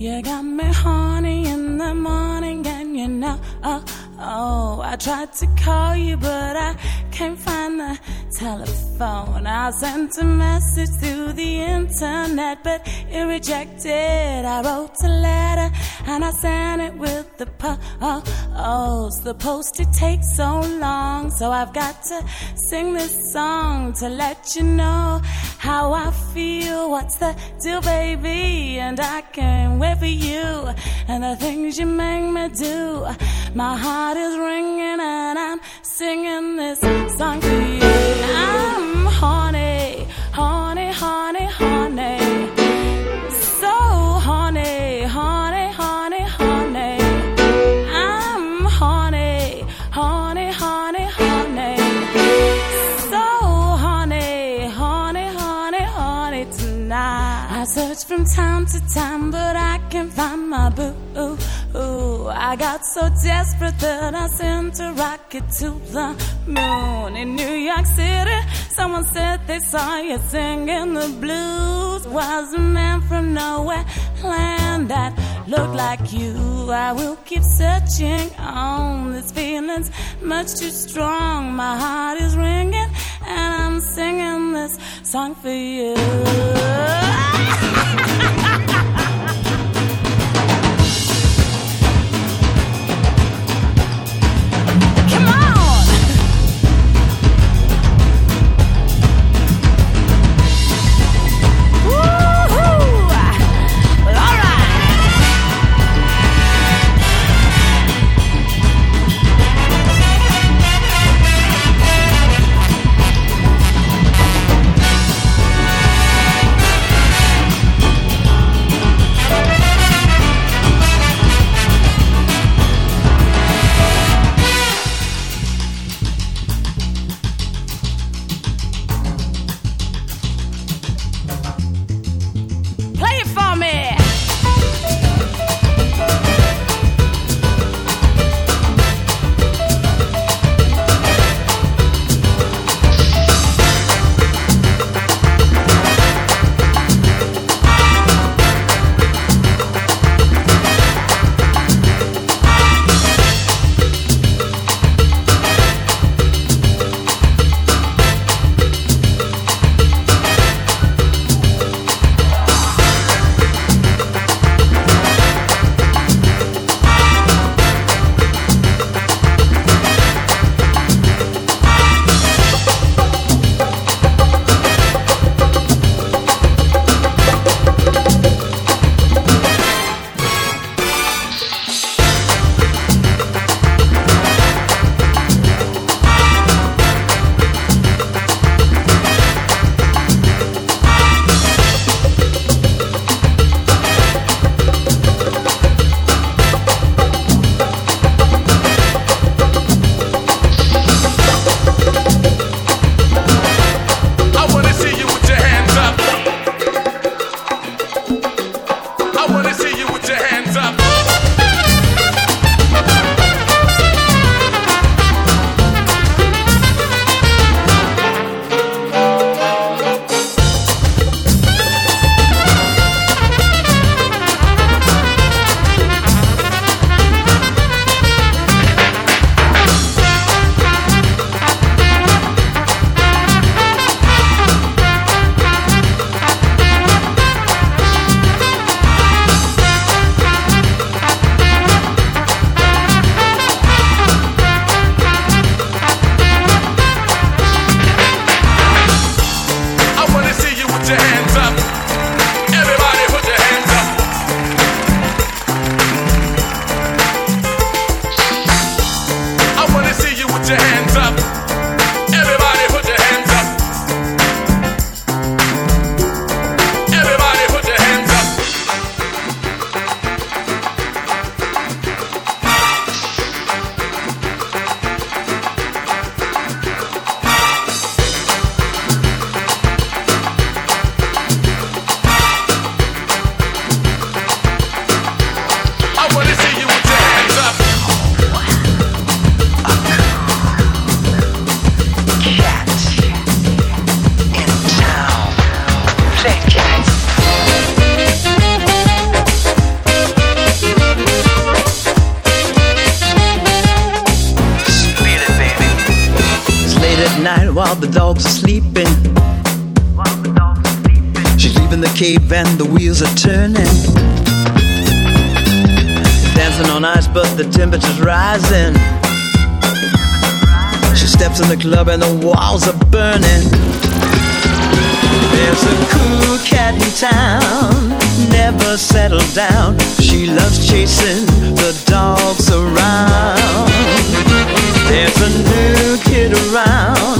You got me horny in the morning, and you know, oh, oh, I tried to call you, but I can't find the telephone. I sent a message through the internet, but it rejected. I wrote a letter and I sent it with the post. The post it takes so long, so I've got to sing this song to let you know how I feel. What's the deal, baby? And I can't wait for you and the things you make me do. My heart is ringing and I'm singing this song for you. I'm horny, horny, horny, horny. So horny, horny, horny, horny. I'm horny, horny, horny, horny. So horny, horny, horny, horny tonight. I search from time to time, but I can't find my boo. Ooh, I got so desperate that I sent a rocket to the moon. In New York City, someone said they saw you singing the blues. Was a man from nowhere land that looked like you. I will keep searching on. This feeling's much too strong. My heart is ringing, and I'm singing this song for you. While the dogs are sleeping. She's leaving the cave and the wheels are turning. Dancing on ice, but the temperature's rising. She steps in the club and the walls are burning. There's a cool cat in town, never settled down. She loves chasing the dogs around. There's a new kid around,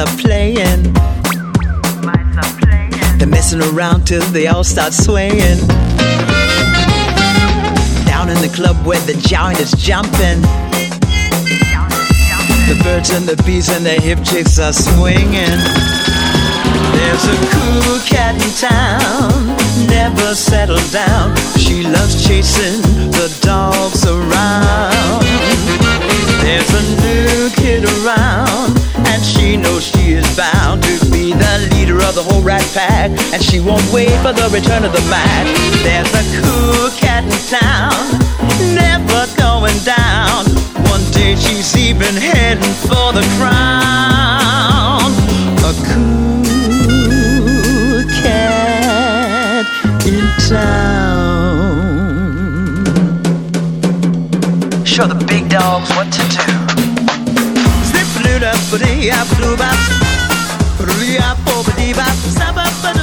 Are playing. They're messing around till they all start swaying. Down in the club where the giant is jumping. The birds and the bees and the hip chicks are swinging. There's a cool cat in town, never settled down. She loves chasing of the whole rat pack. And she won't wait for the return of the Mac. There's a cool cat in town, never going down. One day she's even heading for the crown. A cool cat in town. Show the big dogs what to do. your loving time.